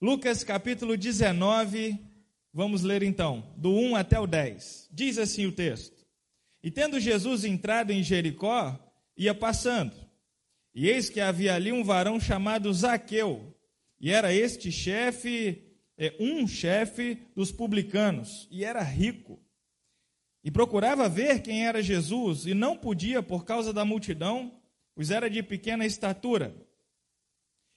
Lucas capítulo 19, vamos ler então, do 1 até o 10. Diz assim o texto: E tendo Jesus entrado em Jericó, ia passando. E eis que havia ali um varão chamado Zaqueu, e era este chefe, é, um chefe dos publicanos, e era rico. E procurava ver quem era Jesus, e não podia por causa da multidão, pois era de pequena estatura.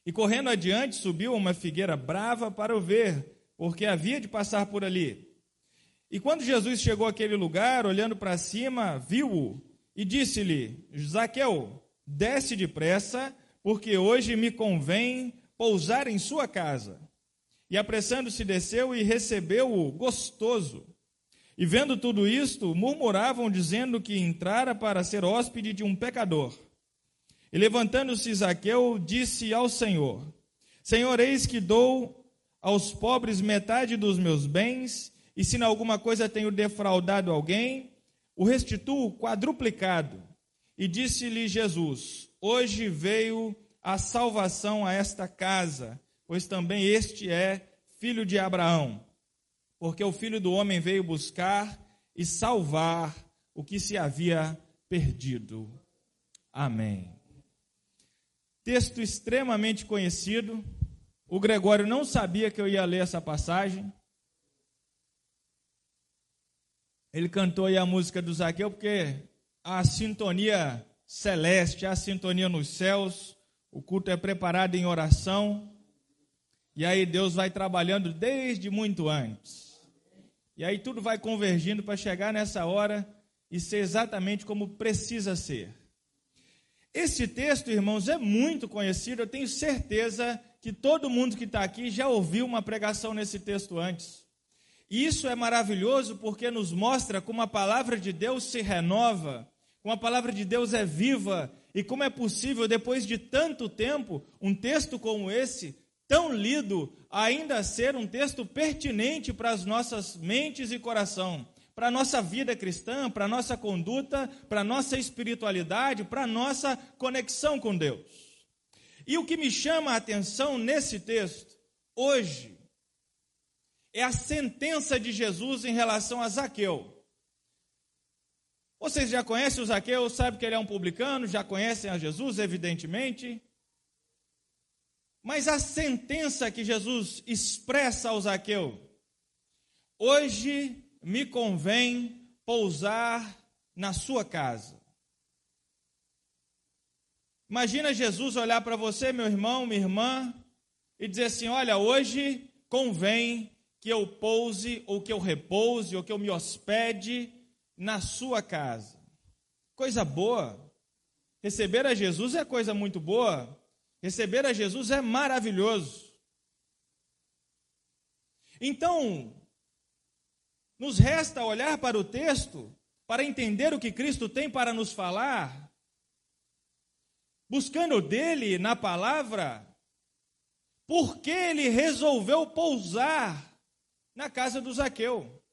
E correndo adiante, subiu uma figueira brava para o ver, porque havia de passar por ali. E quando Jesus chegou àquele lugar, olhando para cima, viu-o e disse-lhe: Zaqueu, desce depressa, porque hoje me convém pousar em sua casa. E apressando-se, desceu e recebeu-o gostoso. E vendo tudo isto, murmuravam, dizendo que entrara para ser hóspede de um pecador. E levantando-se Zaqueu, disse ao Senhor: Senhor, eis que dou aos pobres metade dos meus bens, e se em alguma coisa tenho defraudado alguém, o restituo quadruplicado. E disse-lhe Jesus: Hoje veio a salvação a esta casa, pois também este é filho de Abraão. Porque o filho do homem veio buscar e salvar o que se havia perdido. Amém texto extremamente conhecido. O Gregório não sabia que eu ia ler essa passagem. Ele cantou aí a música do Zaqueu, porque a sintonia celeste, a sintonia nos céus, o culto é preparado em oração, e aí Deus vai trabalhando desde muito antes. E aí tudo vai convergindo para chegar nessa hora e ser exatamente como precisa ser. Esse texto, irmãos, é muito conhecido. Eu tenho certeza que todo mundo que está aqui já ouviu uma pregação nesse texto antes. E isso é maravilhoso porque nos mostra como a palavra de Deus se renova, como a palavra de Deus é viva e como é possível, depois de tanto tempo, um texto como esse, tão lido, ainda ser um texto pertinente para as nossas mentes e coração para a nossa vida cristã, para a nossa conduta, para a nossa espiritualidade, para a nossa conexão com Deus. E o que me chama a atenção nesse texto, hoje, é a sentença de Jesus em relação a Zaqueu. Vocês já conhecem o Zaqueu, sabem que ele é um publicano, já conhecem a Jesus, evidentemente. Mas a sentença que Jesus expressa ao Zaqueu, hoje me convém pousar na sua casa. Imagina Jesus olhar para você, meu irmão, minha irmã, e dizer assim: Olha, hoje convém que eu pouse, ou que eu repouse, ou que eu me hospede na sua casa. Coisa boa. Receber a Jesus é coisa muito boa. Receber a Jesus é maravilhoso. Então, nos resta olhar para o texto para entender o que Cristo tem para nos falar, buscando dele na palavra, por que ele resolveu pousar na casa do Zaqueu.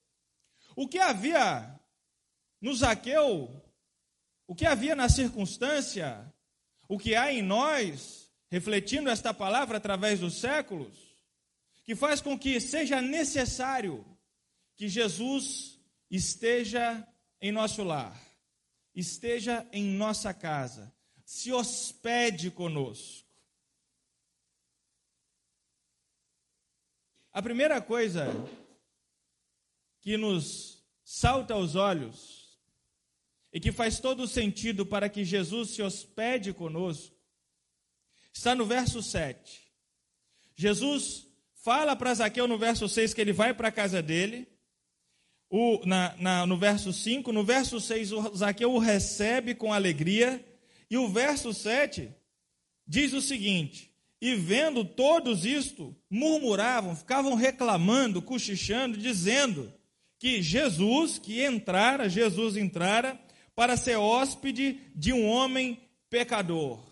O que havia no Zaqueu, o que havia na circunstância, o que há em nós, refletindo esta palavra através dos séculos, que faz com que seja necessário que Jesus esteja em nosso lar, esteja em nossa casa, se hospede conosco. A primeira coisa que nos salta aos olhos e que faz todo sentido para que Jesus se hospede conosco está no verso 7. Jesus fala para Zaqueu no verso 6 que ele vai para a casa dele o, na, na, no verso 5, no verso 6, o Zaqueu o recebe com alegria, e o verso 7 diz o seguinte: E vendo todos isto, murmuravam, ficavam reclamando, cochichando, dizendo que Jesus, que entrara, Jesus entrara para ser hóspede de um homem pecador.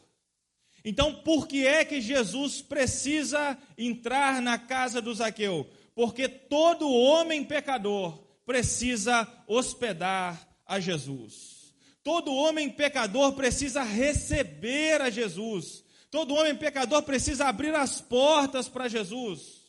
Então, por que é que Jesus precisa entrar na casa do Zaqueu? Porque todo homem pecador precisa hospedar a Jesus. Todo homem pecador precisa receber a Jesus. Todo homem pecador precisa abrir as portas para Jesus.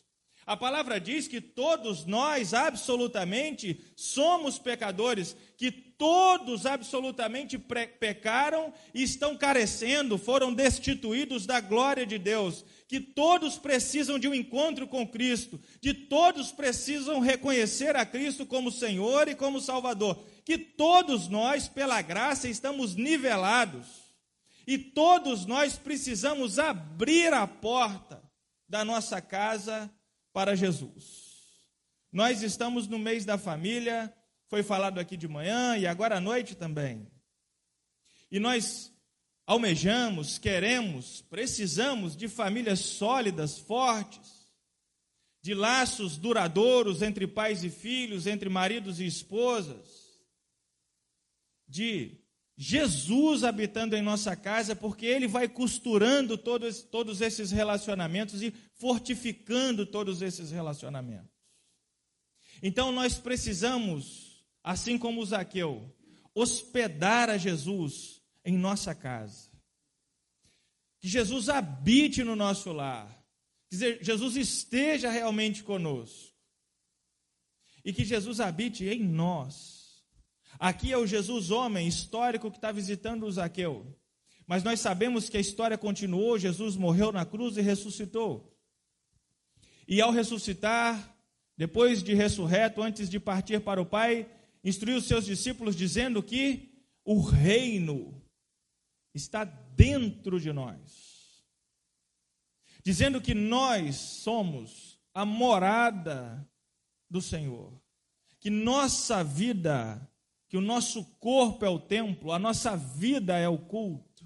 A palavra diz que todos nós, absolutamente, somos pecadores, que todos absolutamente pecaram e estão carecendo, foram destituídos da glória de Deus, que todos precisam de um encontro com Cristo, de todos precisam reconhecer a Cristo como Senhor e como Salvador, que todos nós, pela graça, estamos nivelados e todos nós precisamos abrir a porta da nossa casa para Jesus. Nós estamos no mês da família, foi falado aqui de manhã e agora à noite também. E nós almejamos, queremos, precisamos de famílias sólidas, fortes, de laços duradouros entre pais e filhos, entre maridos e esposas, de Jesus habitando em nossa casa, porque Ele vai costurando todos, todos esses relacionamentos e fortificando todos esses relacionamentos. Então nós precisamos, assim como Zaqueu, hospedar a Jesus em nossa casa. Que Jesus habite no nosso lar. Que Jesus esteja realmente conosco. E que Jesus habite em nós Aqui é o Jesus homem histórico que está visitando o Zaqueu. Mas nós sabemos que a história continuou, Jesus morreu na cruz e ressuscitou. E ao ressuscitar, depois de ressurreto, antes de partir para o Pai, instruiu os seus discípulos dizendo que o reino está dentro de nós. Dizendo que nós somos a morada do Senhor. Que nossa vida que o nosso corpo é o templo, a nossa vida é o culto.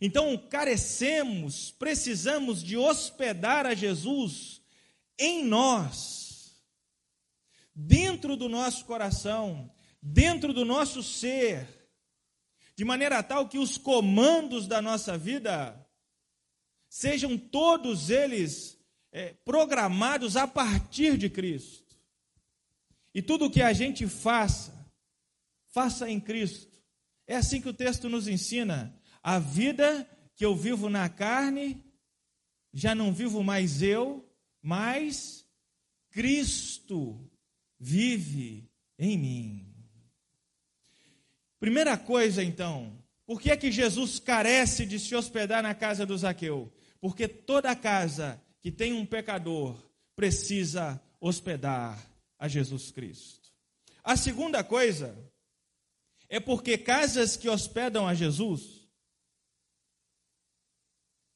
Então, carecemos, precisamos de hospedar a Jesus em nós, dentro do nosso coração, dentro do nosso ser, de maneira tal que os comandos da nossa vida sejam todos eles é, programados a partir de Cristo. E tudo o que a gente faça, faça em Cristo. É assim que o texto nos ensina. A vida que eu vivo na carne, já não vivo mais eu, mas Cristo vive em mim. Primeira coisa, então, por que é que Jesus carece de se hospedar na casa do Zaqueu? Porque toda casa que tem um pecador precisa hospedar a Jesus Cristo. A segunda coisa é porque casas que hospedam a Jesus,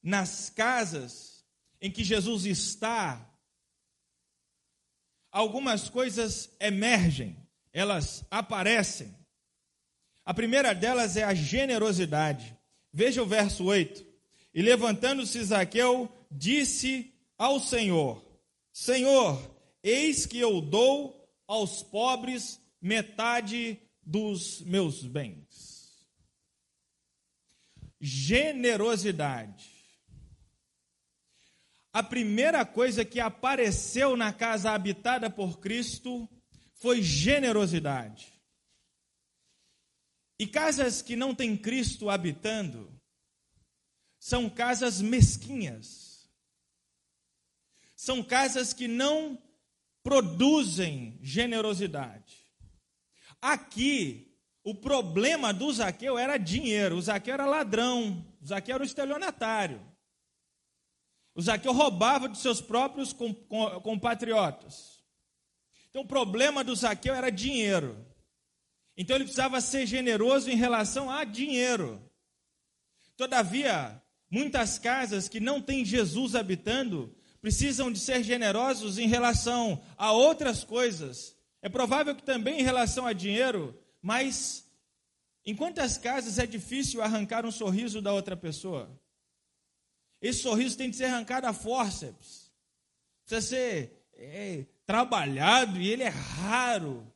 nas casas em que Jesus está, algumas coisas emergem, elas aparecem. A primeira delas é a generosidade. Veja o verso 8. E levantando-se Zaqueu, disse ao Senhor: Senhor, eis que eu dou aos pobres metade dos meus bens. Generosidade. A primeira coisa que apareceu na casa habitada por Cristo foi generosidade. E casas que não têm Cristo habitando são casas mesquinhas. São casas que não produzem generosidade. Aqui, o problema do Zaqueu era dinheiro. O Zaqueu era ladrão. O Zaqueu era estelionatário. O Zaqueu roubava de seus próprios compatriotas. Então, o problema do Zaqueu era dinheiro. Então, ele precisava ser generoso em relação a dinheiro. Todavia, muitas casas que não têm Jesus habitando precisam de ser generosos em relação a outras coisas é provável que também em relação a dinheiro, mas em quantas casas é difícil arrancar um sorriso da outra pessoa? Esse sorriso tem que ser arrancado a forceps. Precisa ser é, trabalhado e ele é raro.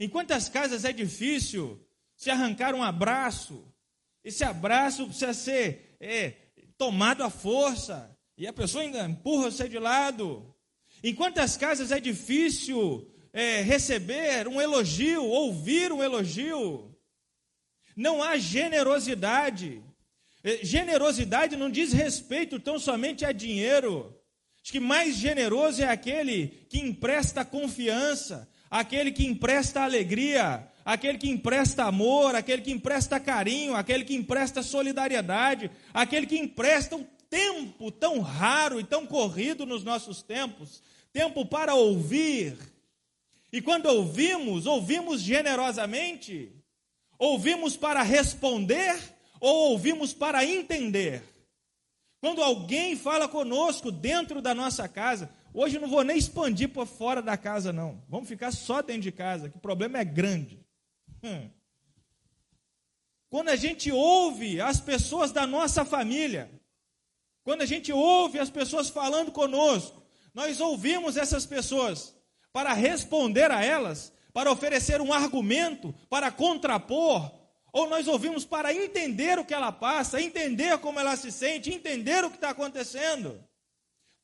Em quantas casas é difícil se arrancar um abraço? Esse abraço precisa ser é, tomado à força. E a pessoa ainda empurra você de lado. Em quantas casas é difícil é, receber um elogio, ouvir um elogio. Não há generosidade. É, generosidade não diz respeito tão somente a dinheiro. Acho que mais generoso é aquele que empresta confiança, aquele que empresta alegria, aquele que empresta amor, aquele que empresta carinho, aquele que empresta solidariedade, aquele que empresta um tempo tão raro e tão corrido nos nossos tempos tempo para ouvir. E quando ouvimos, ouvimos generosamente, ouvimos para responder ou ouvimos para entender. Quando alguém fala conosco dentro da nossa casa, hoje não vou nem expandir para fora da casa, não. Vamos ficar só dentro de casa, que o problema é grande. Hum. Quando a gente ouve as pessoas da nossa família, quando a gente ouve as pessoas falando conosco, nós ouvimos essas pessoas para responder a elas, para oferecer um argumento, para contrapor, ou nós ouvimos para entender o que ela passa, entender como ela se sente, entender o que está acontecendo.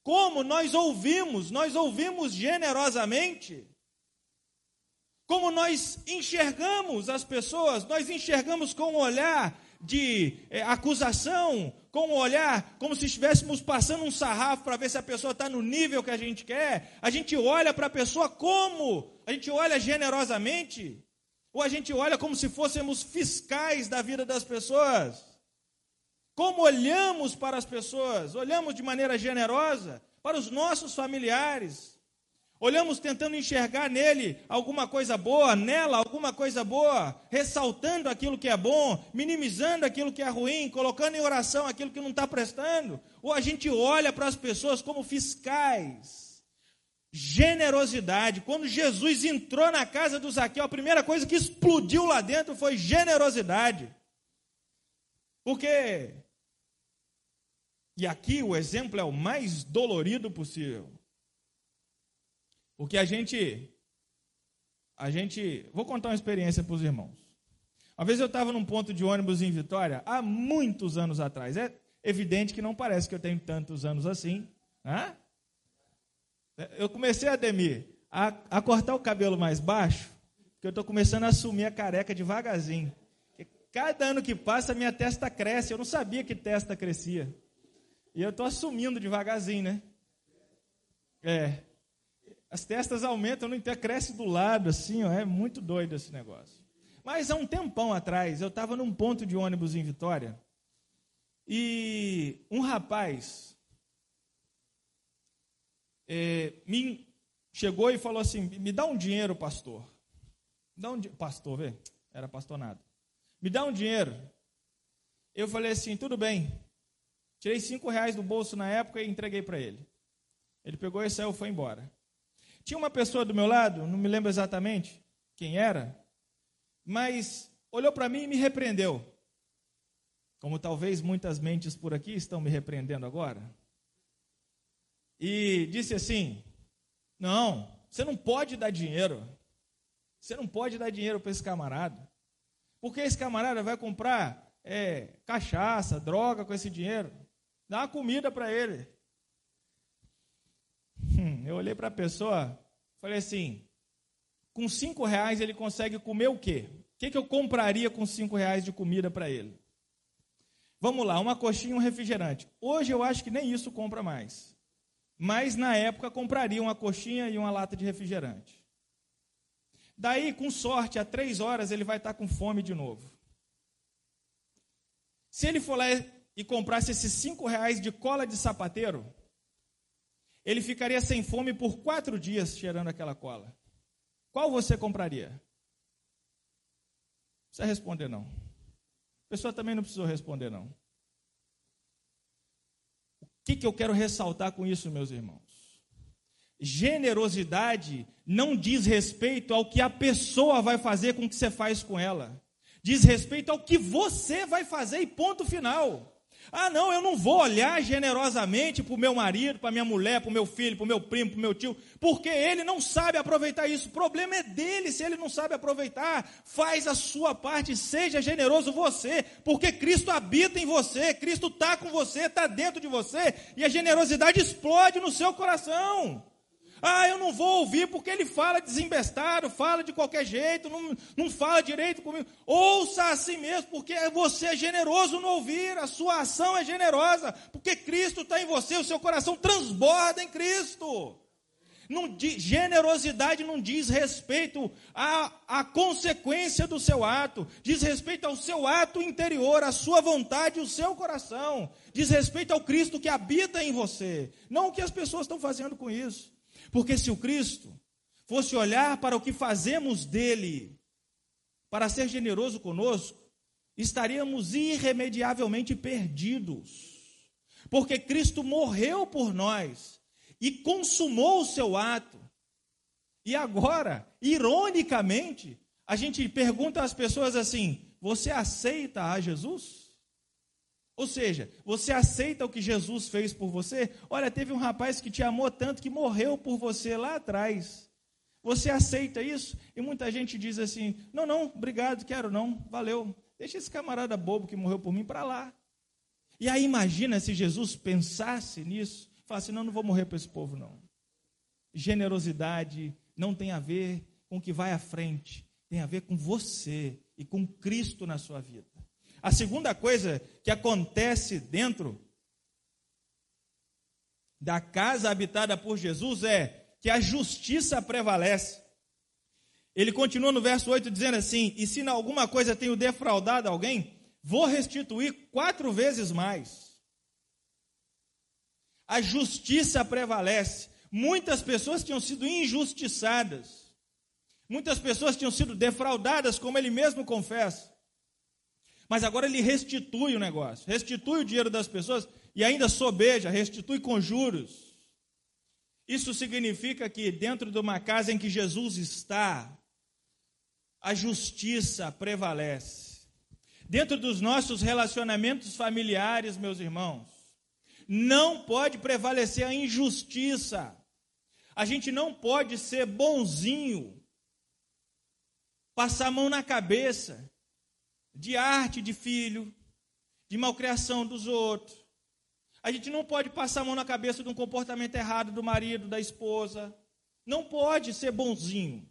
Como nós ouvimos, nós ouvimos generosamente como nós enxergamos as pessoas, nós enxergamos com um olhar de é, acusação, com um olhar como se estivéssemos passando um sarrafo para ver se a pessoa está no nível que a gente quer. A gente olha para a pessoa como? A gente olha generosamente? Ou a gente olha como se fôssemos fiscais da vida das pessoas? Como olhamos para as pessoas? Olhamos de maneira generosa para os nossos familiares, Olhamos tentando enxergar nele alguma coisa boa, nela alguma coisa boa, ressaltando aquilo que é bom, minimizando aquilo que é ruim, colocando em oração aquilo que não está prestando. Ou a gente olha para as pessoas como fiscais. Generosidade. Quando Jesus entrou na casa do Zaqueu, a primeira coisa que explodiu lá dentro foi generosidade. Porque, e aqui o exemplo é o mais dolorido possível. Porque a gente. A gente. Vou contar uma experiência para os irmãos. Uma vez eu estava num ponto de ônibus em Vitória, há muitos anos atrás. É evidente que não parece que eu tenho tantos anos assim. Né? Eu comecei, Ademir, a, a cortar o cabelo mais baixo, porque eu estou começando a assumir a careca devagarzinho. cada ano que passa, minha testa cresce. Eu não sabia que testa crescia. E eu estou assumindo devagarzinho, né? É. As testas aumentam, não entendo, cresce do lado, assim, ó, é muito doido esse negócio. Mas há um tempão atrás, eu estava num ponto de ônibus em Vitória, e um rapaz é, me chegou e falou assim: me dá um dinheiro, pastor. Dá um pastor, vê? Era pastor Me dá um dinheiro. Eu falei assim: tudo bem. Tirei cinco reais do bolso na época e entreguei para ele. Ele pegou e saiu, foi embora. Tinha uma pessoa do meu lado, não me lembro exatamente quem era, mas olhou para mim e me repreendeu. Como talvez muitas mentes por aqui estão me repreendendo agora. E disse assim: Não, você não pode dar dinheiro. Você não pode dar dinheiro para esse camarada. Porque esse camarada vai comprar é, cachaça, droga com esse dinheiro. Dá uma comida para ele. Hum, eu olhei para a pessoa, falei assim: com cinco reais ele consegue comer o quê? O que, que eu compraria com cinco reais de comida para ele? Vamos lá, uma coxinha e um refrigerante. Hoje eu acho que nem isso compra mais. Mas na época compraria uma coxinha e uma lata de refrigerante. Daí, com sorte, a três horas ele vai estar com fome de novo. Se ele for lá e comprasse esses cinco reais de cola de sapateiro, ele ficaria sem fome por quatro dias cheirando aquela cola. Qual você compraria? Não precisa responder, não. A pessoa também não precisou responder, não. O que, que eu quero ressaltar com isso, meus irmãos? Generosidade não diz respeito ao que a pessoa vai fazer com o que você faz com ela. Diz respeito ao que você vai fazer e ponto final. Ah, não, eu não vou olhar generosamente para o meu marido, para minha mulher, para o meu filho, para o meu primo, para o meu tio, porque ele não sabe aproveitar isso. O problema é dele se ele não sabe aproveitar. Faz a sua parte, seja generoso você, porque Cristo habita em você, Cristo está com você, está dentro de você, e a generosidade explode no seu coração. Ah, eu não vou ouvir porque ele fala desembestado, fala de qualquer jeito, não, não fala direito comigo. Ouça assim mesmo, porque você é generoso no ouvir, a sua ação é generosa, porque Cristo está em você, o seu coração transborda em Cristo. Não, generosidade não diz respeito à, à consequência do seu ato, diz respeito ao seu ato interior, à sua vontade, o seu coração, diz respeito ao Cristo que habita em você, não o que as pessoas estão fazendo com isso. Porque se o Cristo fosse olhar para o que fazemos dele, para ser generoso conosco, estaríamos irremediavelmente perdidos. Porque Cristo morreu por nós e consumou o seu ato. E agora, ironicamente, a gente pergunta às pessoas assim: você aceita a Jesus? Ou seja, você aceita o que Jesus fez por você? Olha, teve um rapaz que te amou tanto que morreu por você lá atrás. Você aceita isso? E muita gente diz assim: não, não, obrigado, quero não, valeu. Deixa esse camarada bobo que morreu por mim para lá. E aí imagina se Jesus pensasse nisso Fala assim: não, não vou morrer para esse povo, não. Generosidade não tem a ver com o que vai à frente, tem a ver com você e com Cristo na sua vida. A segunda coisa que acontece dentro da casa habitada por Jesus é que a justiça prevalece. Ele continua no verso 8 dizendo assim: E se em alguma coisa tenho defraudado alguém, vou restituir quatro vezes mais a justiça prevalece. Muitas pessoas tinham sido injustiçadas. Muitas pessoas tinham sido defraudadas, como ele mesmo confessa. Mas agora ele restitui o negócio, restitui o dinheiro das pessoas e ainda sobeja, restitui com juros. Isso significa que dentro de uma casa em que Jesus está, a justiça prevalece. Dentro dos nossos relacionamentos familiares, meus irmãos, não pode prevalecer a injustiça. A gente não pode ser bonzinho, passar a mão na cabeça de arte de filho, de malcriação dos outros. A gente não pode passar a mão na cabeça de um comportamento errado do marido, da esposa. Não pode ser bonzinho.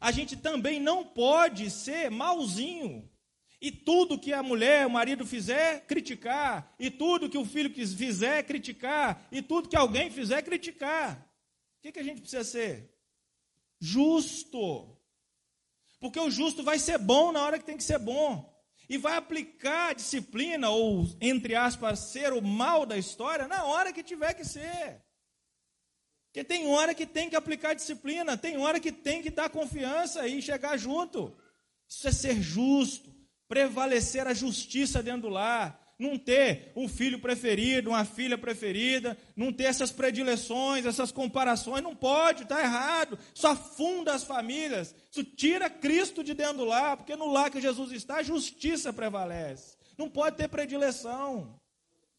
A gente também não pode ser malzinho. E tudo que a mulher, o marido fizer, criticar. E tudo que o filho fizer, criticar. E tudo que alguém fizer, criticar. O que, que a gente precisa ser? Justo. Porque o justo vai ser bom na hora que tem que ser bom. E vai aplicar a disciplina, ou, entre aspas, ser o mal da história, na hora que tiver que ser. Porque tem hora que tem que aplicar disciplina, tem hora que tem que dar confiança e chegar junto. Isso é ser justo prevalecer a justiça dentro do lar, não ter um filho preferido, uma filha preferida, não ter essas predileções, essas comparações, não pode, está errado. Isso afunda as famílias, isso tira Cristo de dentro do lar, porque no lar que Jesus está, a justiça prevalece. Não pode ter predileção,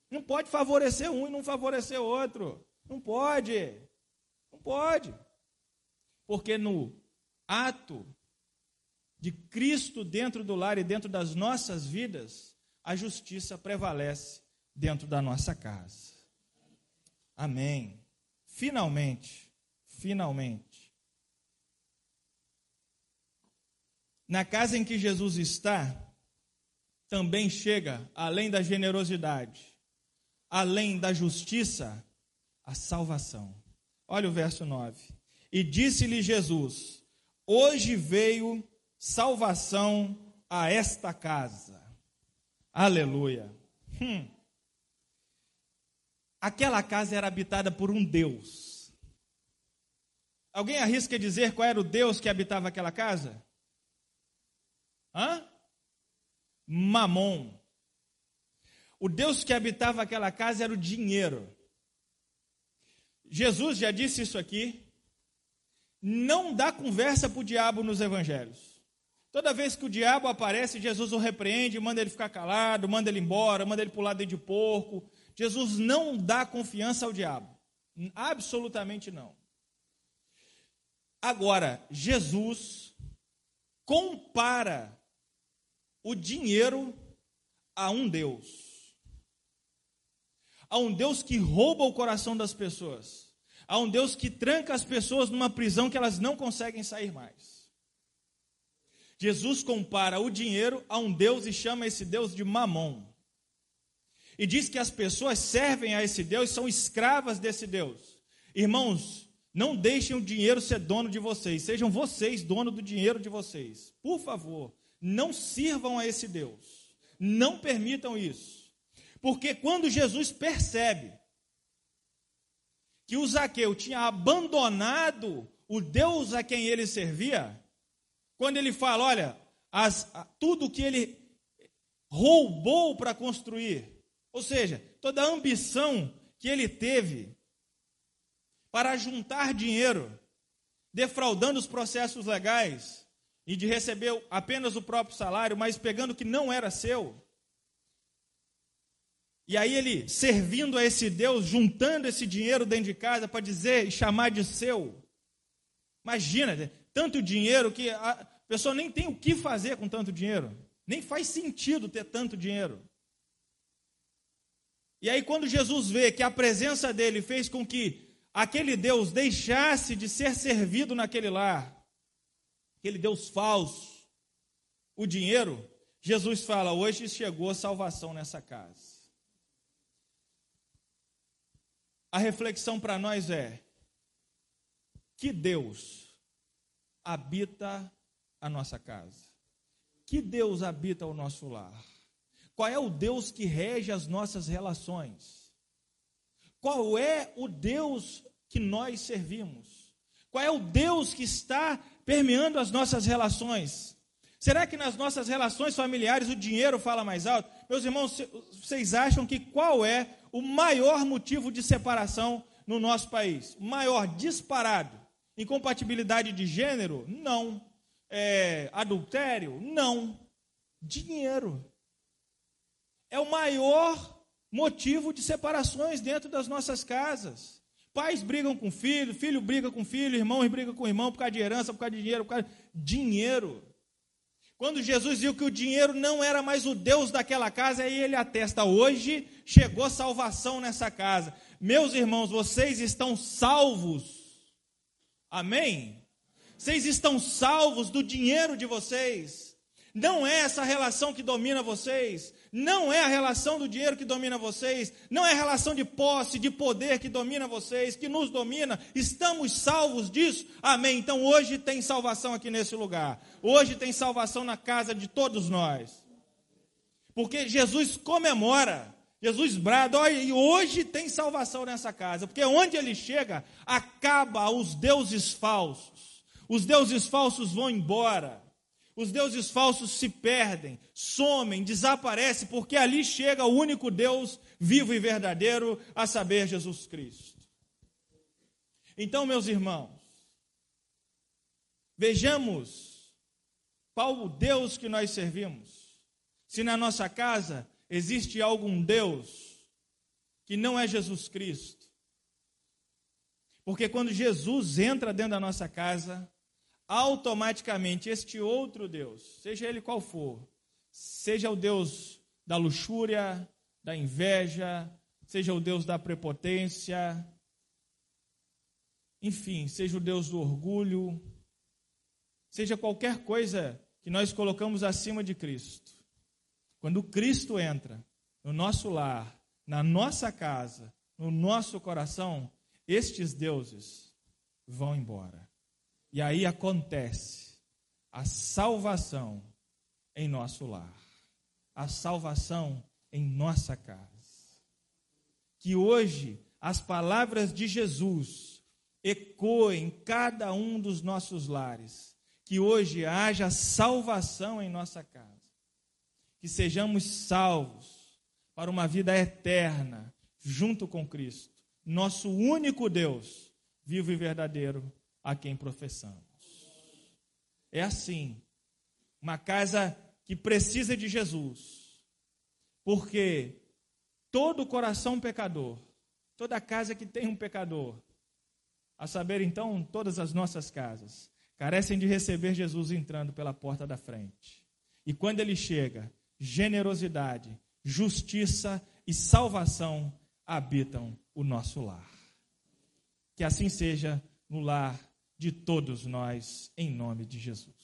não pode favorecer um e não favorecer outro, não pode, não pode, porque no ato de Cristo dentro do lar e dentro das nossas vidas, a justiça prevalece dentro da nossa casa. Amém. Finalmente, finalmente. Na casa em que Jesus está, também chega, além da generosidade, além da justiça, a salvação. Olha o verso 9. E disse-lhe Jesus: Hoje veio salvação a esta casa. Aleluia. Hum. Aquela casa era habitada por um Deus. Alguém arrisca dizer qual era o Deus que habitava aquela casa? Hã? Mamon. O Deus que habitava aquela casa era o dinheiro. Jesus já disse isso aqui. Não dá conversa para o diabo nos evangelhos. Toda vez que o diabo aparece, Jesus o repreende, manda ele ficar calado, manda ele embora, manda ele pular dentro de porco. Jesus não dá confiança ao diabo. Absolutamente não. Agora, Jesus compara o dinheiro a um Deus. A um Deus que rouba o coração das pessoas. a um Deus que tranca as pessoas numa prisão que elas não conseguem sair mais. Jesus compara o dinheiro a um Deus e chama esse Deus de Mamon. E diz que as pessoas servem a esse Deus, são escravas desse Deus. Irmãos, não deixem o dinheiro ser dono de vocês, sejam vocês dono do dinheiro de vocês. Por favor, não sirvam a esse Deus. Não permitam isso. Porque quando Jesus percebe que o Zaqueu tinha abandonado o Deus a quem ele servia, quando ele fala, olha, as, tudo que ele roubou para construir, ou seja, toda a ambição que ele teve para juntar dinheiro, defraudando os processos legais e de receber apenas o próprio salário, mas pegando o que não era seu. E aí ele servindo a esse Deus, juntando esse dinheiro dentro de casa para dizer e chamar de seu. Imagina, tanto dinheiro que a pessoa nem tem o que fazer com tanto dinheiro. Nem faz sentido ter tanto dinheiro. E aí, quando Jesus vê que a presença dele fez com que aquele Deus deixasse de ser servido naquele lar, aquele Deus falso, o dinheiro, Jesus fala: hoje chegou a salvação nessa casa. A reflexão para nós é: que Deus habita a nossa casa? Que Deus habita o nosso lar? Qual é o Deus que rege as nossas relações? Qual é o Deus que nós servimos? Qual é o Deus que está permeando as nossas relações? Será que nas nossas relações familiares o dinheiro fala mais alto? Meus irmãos, vocês acham que qual é o maior motivo de separação no nosso país. Maior, disparado. Incompatibilidade de gênero? Não. É, adultério? Não. Dinheiro. É o maior motivo de separações dentro das nossas casas. Pais brigam com filho, filho briga com filho, irmãos brigam com irmão por causa de herança, por causa de dinheiro, por causa de dinheiro. Quando Jesus viu que o dinheiro não era mais o Deus daquela casa, aí ele atesta: hoje chegou salvação nessa casa. Meus irmãos, vocês estão salvos. Amém? Vocês estão salvos do dinheiro de vocês. Não é essa relação que domina vocês. Não é a relação do dinheiro que domina vocês, não é a relação de posse, de poder que domina vocês, que nos domina. Estamos salvos disso? Amém. Então hoje tem salvação aqui nesse lugar. Hoje tem salvação na casa de todos nós. Porque Jesus comemora, Jesus brada, olha, e hoje tem salvação nessa casa. Porque onde ele chega, acaba os deuses falsos. Os deuses falsos vão embora. Os deuses falsos se perdem, somem, desaparecem, porque ali chega o único Deus vivo e verdadeiro, a saber, Jesus Cristo. Então, meus irmãos, vejamos qual o Deus que nós servimos. Se na nossa casa existe algum Deus que não é Jesus Cristo. Porque quando Jesus entra dentro da nossa casa, automaticamente este outro Deus, seja ele qual for, seja o Deus da luxúria, da inveja, seja o Deus da prepotência, enfim, seja o Deus do orgulho, seja qualquer coisa que nós colocamos acima de Cristo. Quando Cristo entra no nosso lar, na nossa casa, no nosso coração, estes deuses vão embora. E aí acontece a salvação em nosso lar, a salvação em nossa casa. Que hoje as palavras de Jesus ecoem em cada um dos nossos lares, que hoje haja salvação em nossa casa, que sejamos salvos para uma vida eterna junto com Cristo, nosso único Deus, vivo e verdadeiro a quem professamos. É assim, uma casa que precisa de Jesus, porque todo coração pecador, toda casa que tem um pecador, a saber então todas as nossas casas, carecem de receber Jesus entrando pela porta da frente. E quando ele chega, generosidade, justiça e salvação habitam o nosso lar. Que assim seja no lar de todos nós, em nome de Jesus.